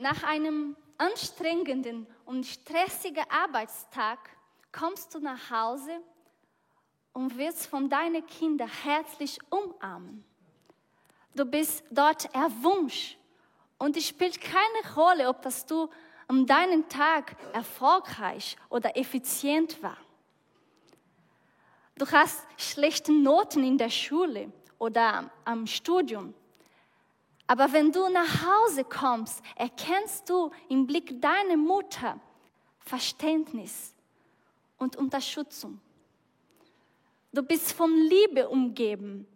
Nach einem anstrengenden und stressigen Arbeitstag kommst du nach Hause und wirst von deinen Kindern herzlich umarmen. Du bist dort erwünscht und es spielt keine Rolle, ob das du an deinem Tag erfolgreich oder effizient war. Du hast schlechte Noten in der Schule oder am Studium. Aber wenn du nach Hause kommst, erkennst du im Blick deiner Mutter Verständnis und Unterstützung. Du bist von Liebe umgeben.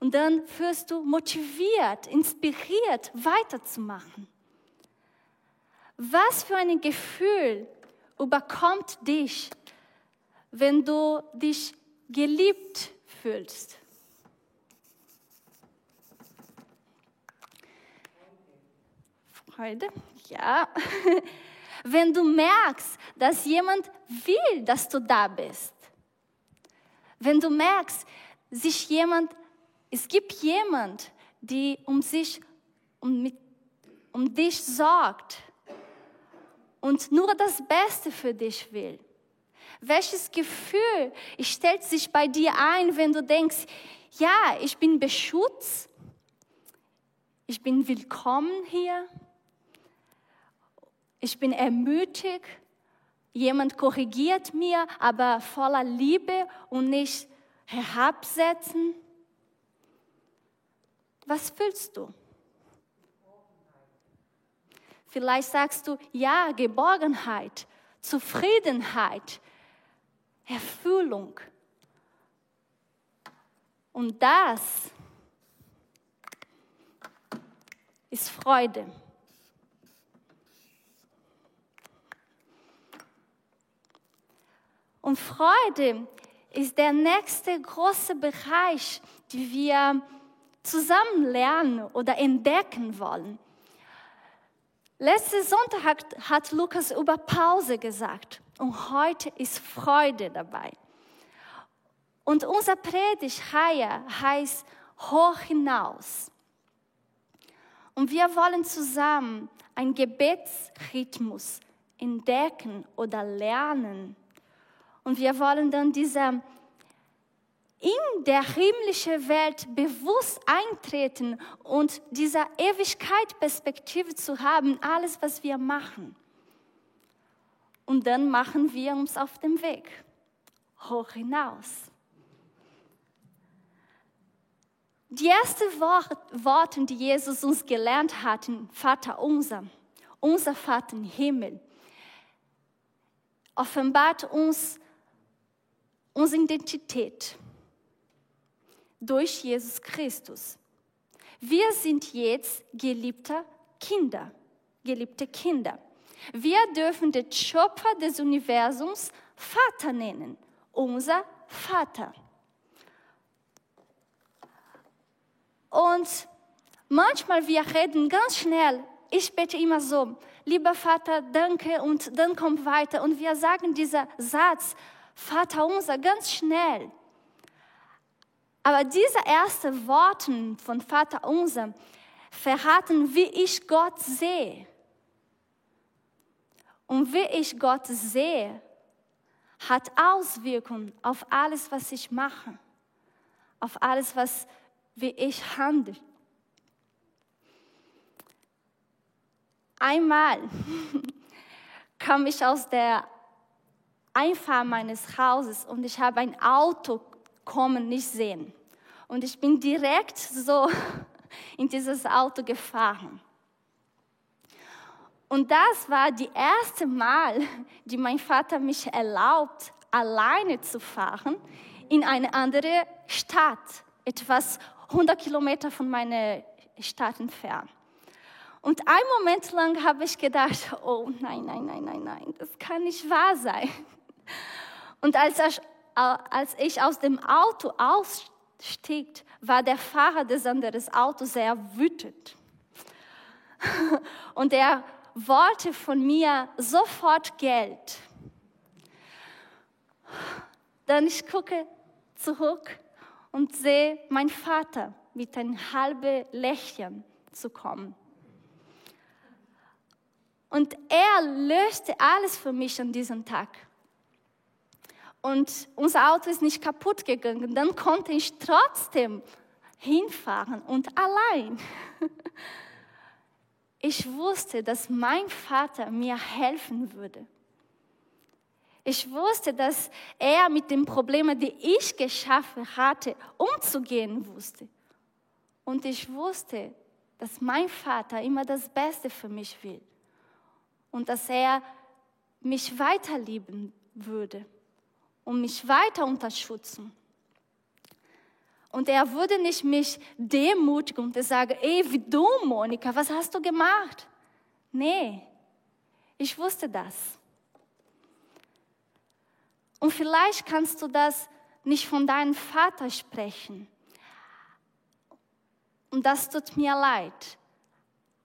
Und dann wirst du motiviert, inspiriert, weiterzumachen. Was für ein Gefühl überkommt dich, wenn du dich geliebt fühlst? Freude? Ja. Wenn du merkst, dass jemand will, dass du da bist. Wenn du merkst, sich jemand, es gibt jemand, die um sich, um, mit, um dich sorgt und nur das Beste für dich will. Welches Gefühl stellt sich bei dir ein, wenn du denkst, ja, ich bin beschützt, ich bin willkommen hier, ich bin ermutigt, jemand korrigiert mir, aber voller Liebe und nicht herabsetzen. Was fühlst du? Vielleicht sagst du, ja, Geborgenheit, Zufriedenheit, Erfüllung. Und das ist Freude. Und Freude ist der nächste große Bereich, den wir zusammen lernen oder entdecken wollen. Letzten Sonntag hat Lukas über Pause gesagt und heute ist Freude dabei. Und unser Predigt heißt Hoch hinaus. Und wir wollen zusammen einen Gebetsrhythmus entdecken oder lernen. Und wir wollen dann diese in der himmlischen Welt bewusst eintreten und diese Ewigkeit-Perspektive zu haben, alles, was wir machen. Und dann machen wir uns auf den Weg hoch hinaus. Die ersten Worte, die Jesus uns gelernt hat, Vater unser, unser Vater im Himmel, offenbart uns unsere Identität durch Jesus Christus. Wir sind jetzt geliebte Kinder, geliebte Kinder. Wir dürfen den Schöpfer des Universums Vater nennen, unser Vater. Und manchmal wir reden ganz schnell. Ich bete immer so, lieber Vater, danke und dann kommt weiter. Und wir sagen diesen Satz, Vater unser, ganz schnell. Aber diese ersten Worte von Vater unser verraten, wie ich Gott sehe. Und wie ich Gott sehe, hat Auswirkungen auf alles, was ich mache, auf alles, was wie ich handle. Einmal kam ich aus der Einfahrt meines Hauses und ich habe ein Auto kommen nicht sehen. Und ich bin direkt so in dieses Auto gefahren. Und das war die erste Mal, die mein Vater mich erlaubt, alleine zu fahren in eine andere Stadt, etwas 100 Kilometer von meiner Stadt entfernt. Und einen Moment lang habe ich gedacht, oh nein, nein, nein, nein, nein, das kann nicht wahr sein. Und als ich, als ich aus dem Auto ausstieg, war der Fahrer des anderen Autos sehr wütend. Und er wollte von mir sofort Geld. Dann ich gucke zurück und sehe mein Vater mit einem halben Lächeln zu kommen. Und er löste alles für mich an diesem Tag. Und unser Auto ist nicht kaputt gegangen. Dann konnte ich trotzdem hinfahren und allein. Ich wusste, dass mein Vater mir helfen würde. Ich wusste, dass er mit den Problemen, die ich geschaffen hatte, umzugehen wusste. Und ich wusste, dass mein Vater immer das Beste für mich will und dass er mich weiterlieben würde und mich weiter unterstützen. Und er würde nicht mich demutigen und sagen, ey, wie du, Monika, was hast du gemacht? Nee, ich wusste das. Und vielleicht kannst du das nicht von deinem Vater sprechen. Und das tut mir leid.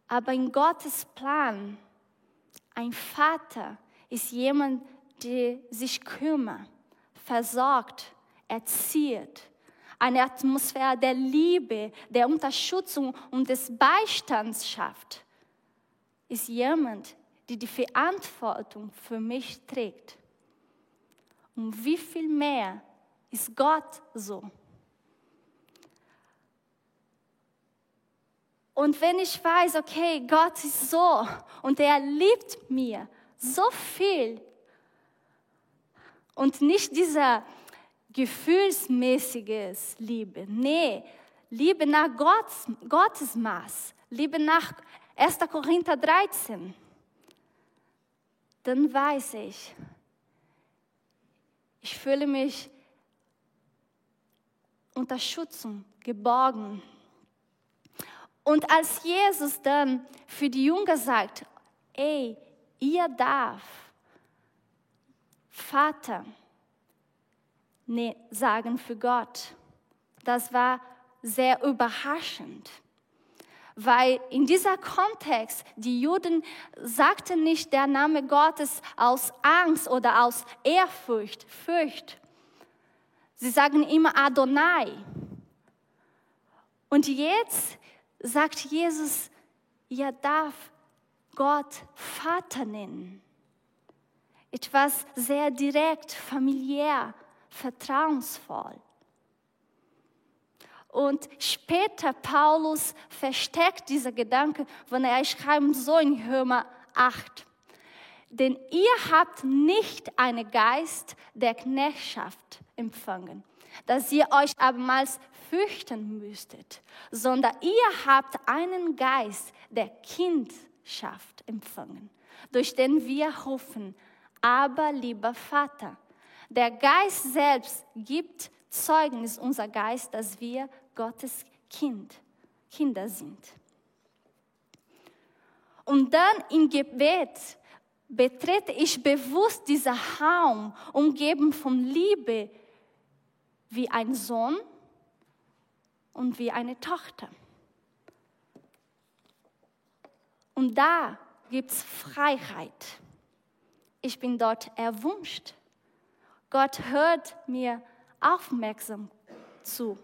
Aber in Gottes Plan, ein Vater ist jemand, der sich kümmert, versorgt, erzieht eine Atmosphäre der Liebe, der Unterstützung und des Beistands schafft, ist jemand, der die Verantwortung für mich trägt. Und wie viel mehr ist Gott so? Und wenn ich weiß, okay, Gott ist so und er liebt mir so viel und nicht dieser gefühlsmäßiges Liebe. Nee, Liebe nach Gottes, Gottes Maß. Liebe nach 1. Korinther 13. Dann weiß ich, ich fühle mich Unterstützung, geborgen. Und als Jesus dann für die Jünger sagt, ey, ihr darf, Vater, sagen für Gott. Das war sehr überraschend, weil in dieser Kontext die Juden sagten nicht der Name Gottes aus Angst oder aus Ehrfurcht, Furcht. Sie sagen immer Adonai. Und jetzt sagt Jesus, ihr darf Gott Vater nennen. Etwas sehr direkt, familiär, vertrauensvoll. Und später Paulus versteckt dieser Gedanke, wenn er schreibt so in Römer 8. Denn ihr habt nicht einen Geist der Knechtschaft empfangen, dass ihr euch abermals fürchten müsstet, sondern ihr habt einen Geist der Kindschaft empfangen, durch den wir rufen, aber lieber Vater. Der Geist selbst gibt Zeugnis, unser Geist, dass wir Gottes Kind, Kinder sind. Und dann im Gebet betrete ich bewusst diesen Raum, umgeben von Liebe, wie ein Sohn und wie eine Tochter. Und da gibt es Freiheit. Ich bin dort erwünscht. Gott hört mir aufmerksam zu.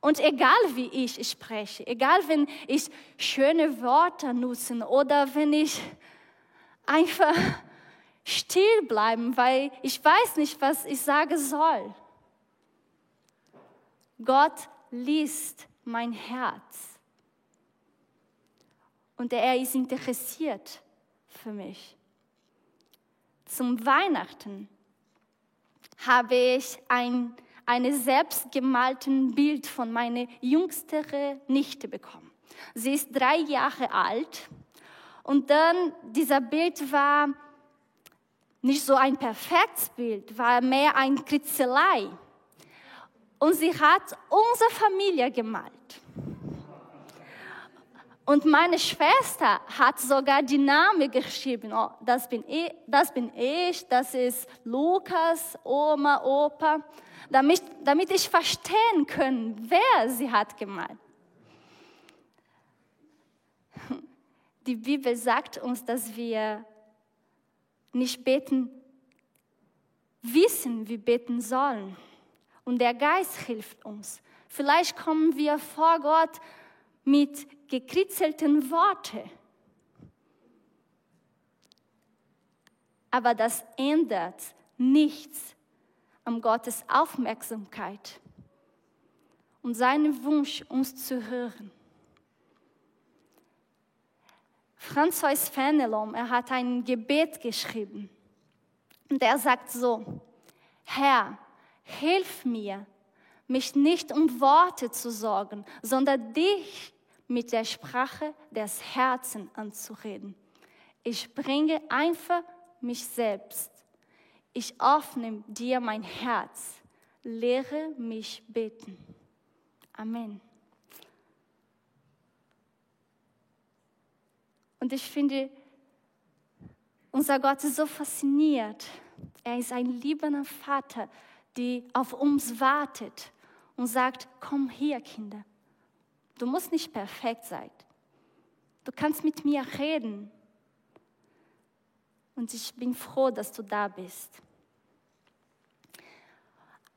Und egal wie ich spreche, egal wenn ich schöne Worte nutze oder wenn ich einfach still bleiben, weil ich weiß nicht, was ich sagen soll. Gott liest mein Herz. Und er ist interessiert für mich. Zum Weihnachten habe ich ein ein selbstgemalten Bild von meiner jüngsten Nichte bekommen. Sie ist drei Jahre alt und dann dieser Bild war nicht so ein perfektes Bild, war mehr ein Kritzelei. Und sie hat unsere Familie gemalt. Und meine Schwester hat sogar die Namen geschrieben. Oh, das, bin ich, das bin ich, das ist Lukas, Oma, Opa, damit, damit ich verstehen kann, wer sie hat gemalt. Die Bibel sagt uns, dass wir nicht beten, wissen, wie beten sollen. Und der Geist hilft uns. Vielleicht kommen wir vor Gott mit gekritzelten Worten. Aber das ändert nichts an Gottes Aufmerksamkeit und seinen Wunsch, uns zu hören. François Fenelon, er hat ein Gebet geschrieben. Und er sagt so, Herr, hilf mir, mich nicht um Worte zu sorgen, sondern dich mit der Sprache des Herzens anzureden. Ich bringe einfach mich selbst. Ich öffne dir mein Herz. Lehre mich beten. Amen. Und ich finde, unser Gott ist so fasziniert. Er ist ein liebender Vater, der auf uns wartet und sagt, komm hier, Kinder. Du musst nicht perfekt sein. Du kannst mit mir reden. Und ich bin froh, dass du da bist.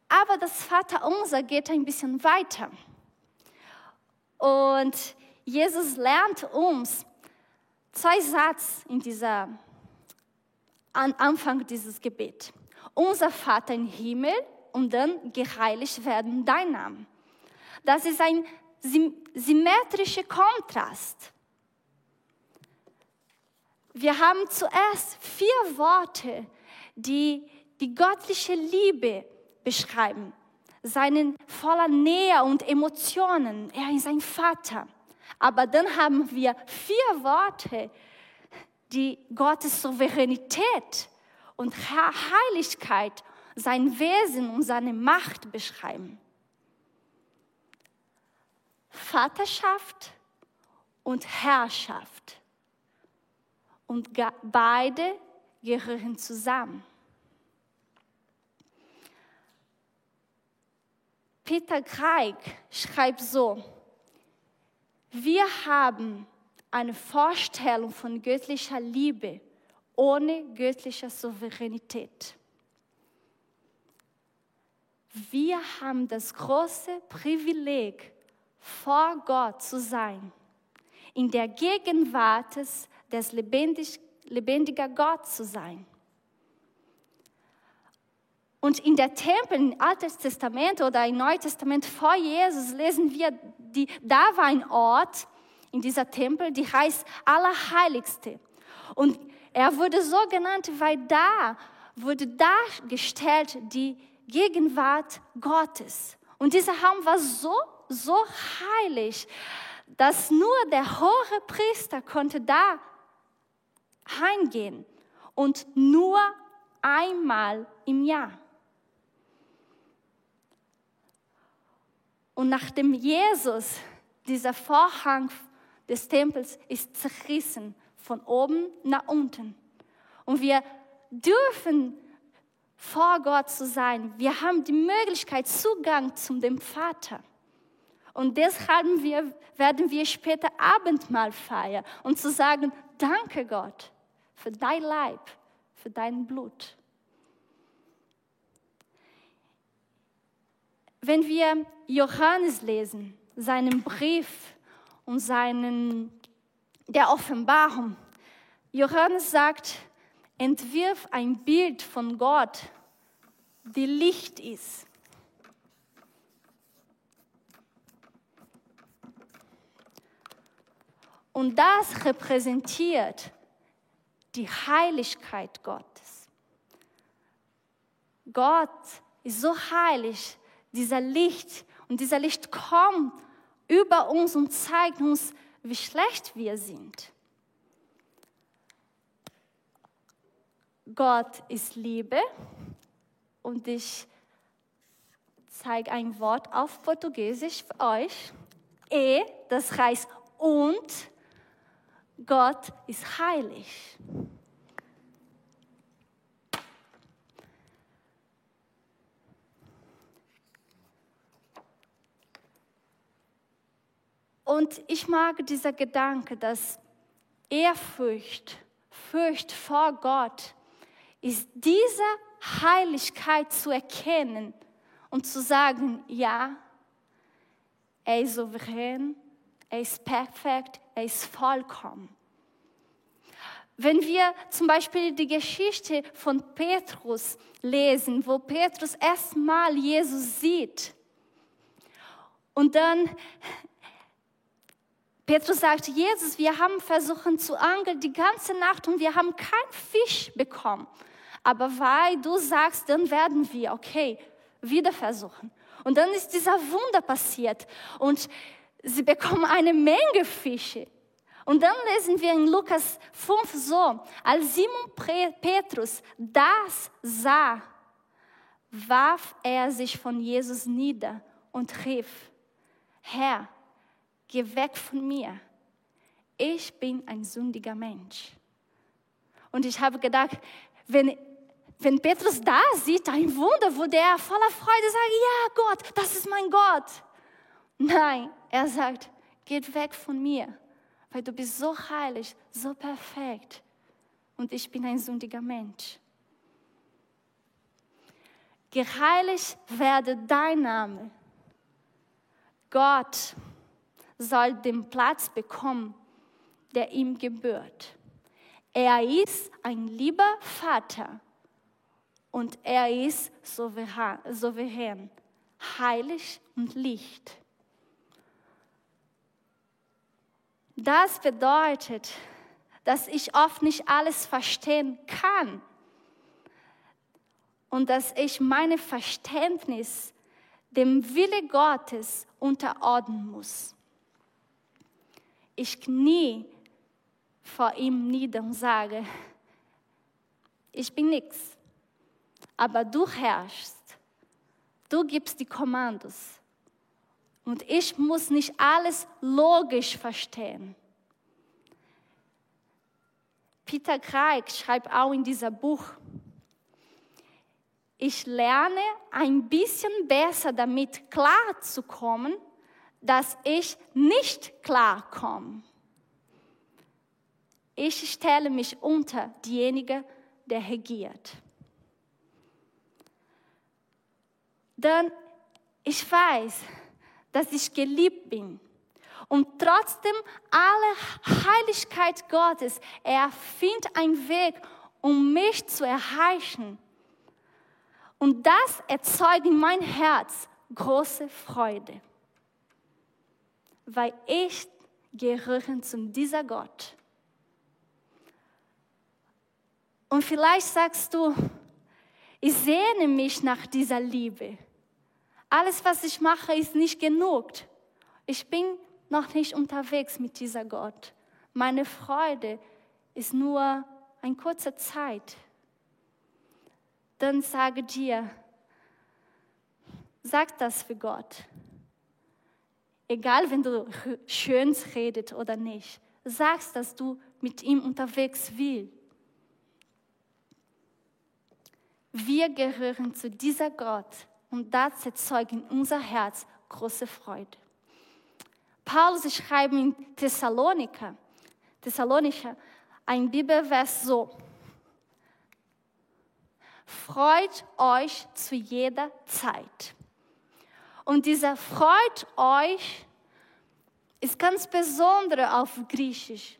Aber das Vaterunser geht ein bisschen weiter. Und Jesus lernt uns zwei Sätze in dieser an Anfang dieses Gebet. Unser Vater im Himmel und dann geheiligt werden dein Name. Das ist ein symmetrischer Kontrast. Wir haben zuerst vier Worte, die die göttliche Liebe beschreiben. Seinen voller Nähe und Emotionen. Er ist ein Vater. Aber dann haben wir vier Worte, die Gottes Souveränität und Heiligkeit, sein Wesen und seine Macht beschreiben. Vaterschaft und Herrschaft. Und beide gehören zusammen. Peter Greig schreibt so, wir haben eine Vorstellung von göttlicher Liebe ohne göttliche Souveränität. Wir haben das große Privileg, vor Gott zu sein, in der Gegenwart des lebendig, lebendigen Gott zu sein. Und in der Tempel, im Alten Testament oder im Neuen Testament vor Jesus lesen wir, die, da war ein Ort in dieser Tempel, die heißt Allerheiligste. Und er wurde so genannt, weil da wurde dargestellt die Gegenwart Gottes. Und dieser Raum war so, so heilig, dass nur der hohe Priester konnte da reingehen und nur einmal im Jahr. Und nachdem Jesus, dieser Vorhang des Tempels ist zerrissen von oben nach unten. Und wir dürfen vor Gott zu sein. Wir haben die Möglichkeit, Zugang zu dem Vater. Und deshalb werden wir später Abendmahl feiern und zu sagen, danke Gott für dein Leib, für dein Blut. Wenn wir Johannes lesen, seinen Brief und seinen, der Offenbarung, Johannes sagt, entwirf ein Bild von Gott, die Licht ist. Und das repräsentiert die Heiligkeit Gottes. Gott ist so heilig, dieser Licht, und dieser Licht kommt über uns und zeigt uns, wie schlecht wir sind. Gott ist Liebe und ich zeige ein Wort auf Portugiesisch für euch. E, das heißt und Gott ist heilig. Und ich mag dieser Gedanke, dass Ehrfurcht, Furcht vor Gott, ist diese Heiligkeit zu erkennen und zu sagen, ja, er ist souverän, er ist perfekt, er ist vollkommen. Wenn wir zum Beispiel die Geschichte von Petrus lesen, wo Petrus erstmal Jesus sieht und dann Petrus sagt, Jesus, wir haben versucht zu angeln die ganze Nacht und wir haben keinen Fisch bekommen. Aber weil du sagst, dann werden wir, okay, wieder versuchen. Und dann ist dieser Wunder passiert und sie bekommen eine Menge Fische. Und dann lesen wir in Lukas 5 so, als Simon Petrus das sah, warf er sich von Jesus nieder und rief, Herr, geh weg von mir. Ich bin ein sündiger Mensch. Und ich habe gedacht, wenn, wenn Petrus da sieht, ein Wunder, wo der voller Freude sagt, ja Gott, das ist mein Gott. Nein, er sagt, geht weg von mir, weil du bist so heilig, so perfekt und ich bin ein sündiger Mensch. Geheiligt werde dein Name. Gott soll den Platz bekommen, der ihm gebührt. Er ist ein lieber Vater und er ist souverän, heilig und Licht. Das bedeutet, dass ich oft nicht alles verstehen kann und dass ich meine Verständnis dem Wille Gottes unterordnen muss. Ich knie vor ihm nieder und sage, ich bin nichts, aber du herrschst, du gibst die Kommandos. Und ich muss nicht alles logisch verstehen. Peter Kreik schreibt auch in diesem Buch, ich lerne ein bisschen besser damit klarzukommen, dass ich nicht klarkomme. Ich stelle mich unter diejenige, der regiert. Denn ich weiß, dass ich geliebt bin. Und trotzdem alle Heiligkeit Gottes, er findet einen Weg, um mich zu erreichen. Und das erzeugt in mein Herz große Freude, weil ich gehöre zu dieser Gott. Und vielleicht sagst du, ich sehne mich nach dieser Liebe. Alles, was ich mache, ist nicht genug. Ich bin noch nicht unterwegs mit dieser Gott. Meine Freude ist nur eine kurze Zeit. Dann sage dir, sag das für Gott. Egal, wenn du schön redet oder nicht, sagst, dass du mit ihm unterwegs willst. Wir gehören zu dieser Gott, und das erzeugt in unser Herz große Freude. Paulus schreibt in Thessaloniker, Thessalonicher, ein Bibelvers so. Freut euch zu jeder Zeit. Und dieser freut euch ist ganz besonders auf Griechisch.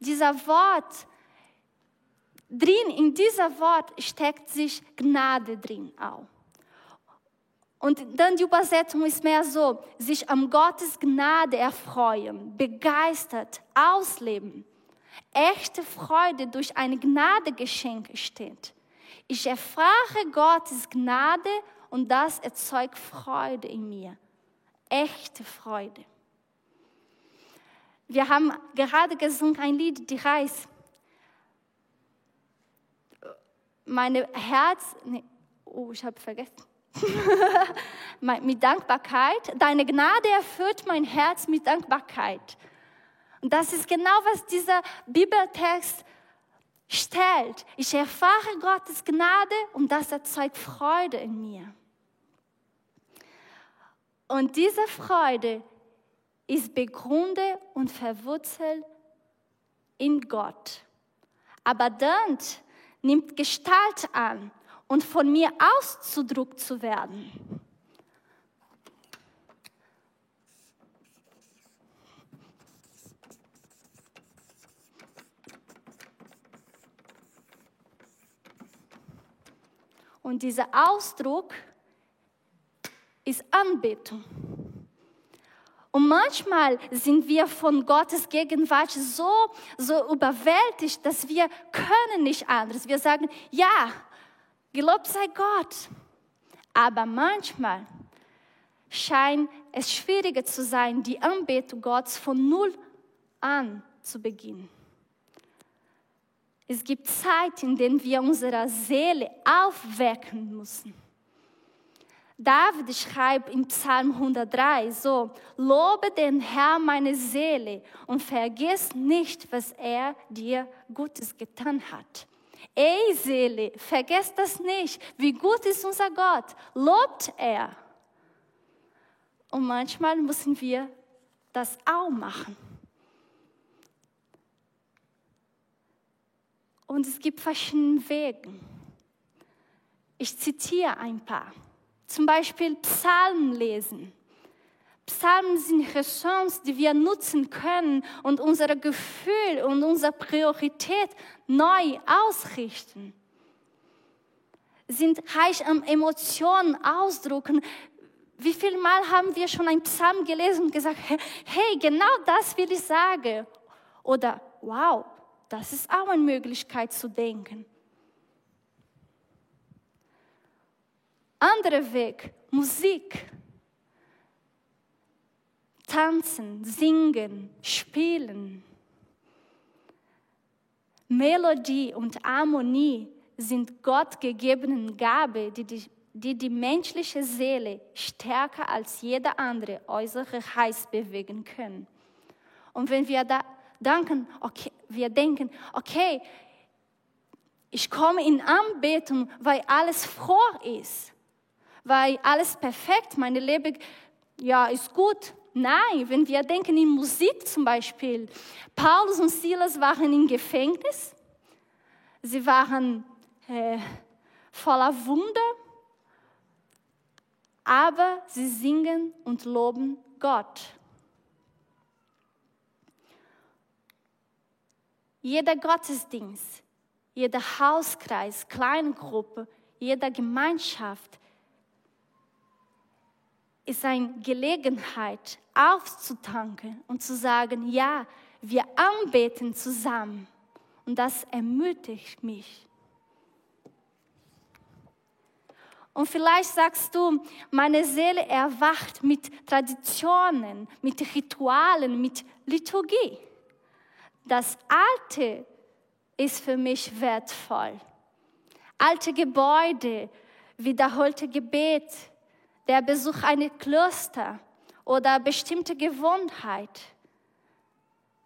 Dieser Wort, drin, in dieser Wort steckt sich Gnade drin auch. Und dann die Übersetzung ist mehr so, sich am Gottes Gnade erfreuen, begeistert, ausleben. Echte Freude durch ein Gnadegeschenk steht. Ich erfahre Gottes Gnade und das erzeugt Freude in mir. Echte Freude. Wir haben gerade gesungen ein Lied, die heißt, meine Herz, nee, oh, ich habe vergessen mit Dankbarkeit. Deine Gnade erfüllt mein Herz mit Dankbarkeit. Und das ist genau, was dieser Bibeltext stellt. Ich erfahre Gottes Gnade und das erzeugt Freude in mir. Und diese Freude ist begründet und verwurzelt in Gott. Aber dann nimmt Gestalt an und von mir auszudruck zu werden. Und dieser Ausdruck ist Anbetung. Und manchmal sind wir von Gottes Gegenwart so, so überwältigt, dass wir können nicht anderes. Wir sagen, ja, gelobt sei Gott. Aber manchmal scheint es schwieriger zu sein, die Anbetung Gottes von Null an zu beginnen. Es gibt Zeiten, in denen wir unsere Seele aufwecken müssen. David schreibt in Psalm 103 so, lobe den Herrn meine Seele und vergiss nicht, was er dir Gutes getan hat. Ey Seele, vergiss das nicht. Wie gut ist unser Gott. Lobt er. Und manchmal müssen wir das auch machen. Und es gibt verschiedene Wege. Ich zitiere ein paar. Zum Beispiel Psalmen lesen. Psalmen sind Ressourcen, die wir nutzen können und unser Gefühl und unsere Priorität neu ausrichten. Sind reich an Emotionen ausdrucken. Wie viel Mal haben wir schon ein Psalm gelesen und gesagt, hey, genau das will ich sagen. Oder, wow, das ist auch eine Möglichkeit zu denken. Anderer Weg, Musik. Tanzen, singen, spielen. Melodie und Harmonie sind Gott gegebenen Gabe, die die, die die menschliche Seele stärker als jede andere äußere Heiß bewegen können. Und wenn wir da danken, okay, wir denken, okay, ich komme in Anbetung, weil alles froh ist weil alles perfekt, meine Leben, ja, ist gut. Nein, wenn wir denken in Musik zum Beispiel, Paulus und Silas waren im Gefängnis, sie waren äh, voller Wunder, aber sie singen und loben Gott. Jeder Gottesdienst, jeder Hauskreis, Kleingruppe, jede Gemeinschaft ist eine Gelegenheit, aufzutanken und zu sagen, ja, wir anbeten zusammen. Und das ermutigt mich. Und vielleicht sagst du, meine Seele erwacht mit Traditionen, mit Ritualen, mit Liturgie. Das Alte ist für mich wertvoll. Alte Gebäude, wiederholte Gebet, der Besuch eines Klöster oder bestimmte Gewohnheit,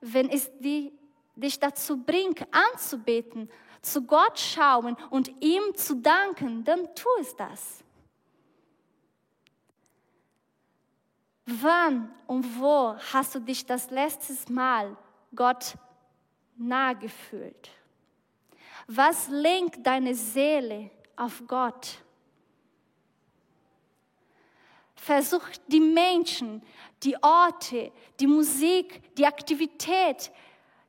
wenn es die, dich dazu bringt, anzubeten, zu Gott schauen und ihm zu danken, dann tu es das. Wann und wo hast du dich das letzte Mal Gott nahe gefühlt? Was lenkt deine Seele auf Gott? Versucht die Menschen, die Orte, die Musik, die Aktivität,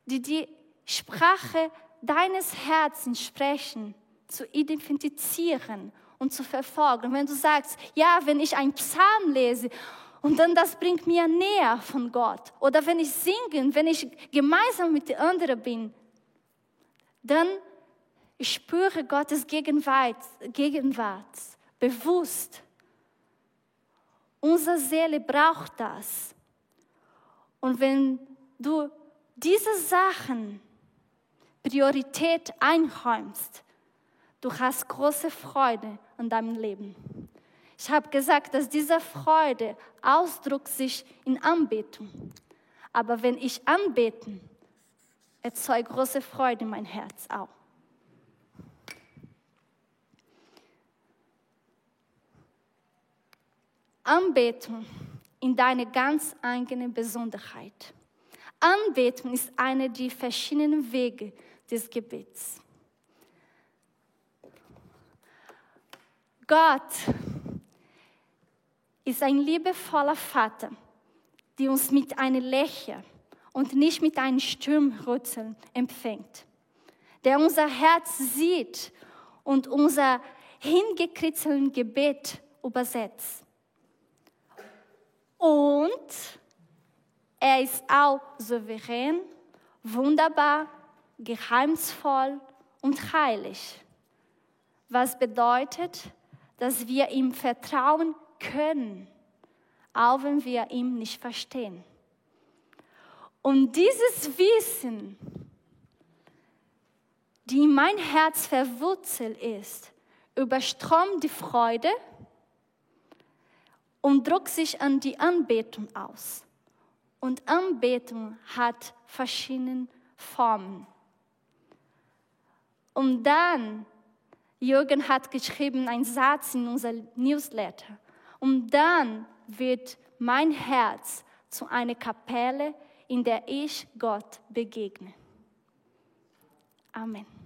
die die Sprache deines Herzens sprechen, zu identifizieren und zu verfolgen. Wenn du sagst, ja, wenn ich einen Psalm lese und dann das bringt mir näher von Gott, oder wenn ich singe, wenn ich gemeinsam mit den anderen bin, dann spüre Gottes Gegenwart, Gegenwart bewusst Unsere Seele braucht das. Und wenn du diese Sachen Priorität einräumst, du hast große Freude an deinem Leben. Ich habe gesagt, dass diese Freude ausdrückt sich in Anbetung. Aber wenn ich anbeten, erzeugt große Freude in mein Herz auch. Anbetung in deine ganz eigene Besonderheit. Anbetung ist einer der verschiedenen Wege des Gebets. Gott ist ein liebevoller Vater, der uns mit einem Lächeln und nicht mit einem Sturmrütteln empfängt, der unser Herz sieht und unser hingekritzelten Gebet übersetzt. Und er ist auch souverän, wunderbar, geheimnisvoll und heilig. Was bedeutet, dass wir ihm vertrauen können, auch wenn wir ihn nicht verstehen. Und dieses Wissen, die in mein Herz verwurzelt ist, überströmt die Freude und drückt sich an die Anbetung aus. Und Anbetung hat verschiedene Formen. Und dann, Jürgen hat geschrieben, einen Satz in unser Newsletter. Und dann wird mein Herz zu einer Kapelle, in der ich Gott begegne. Amen.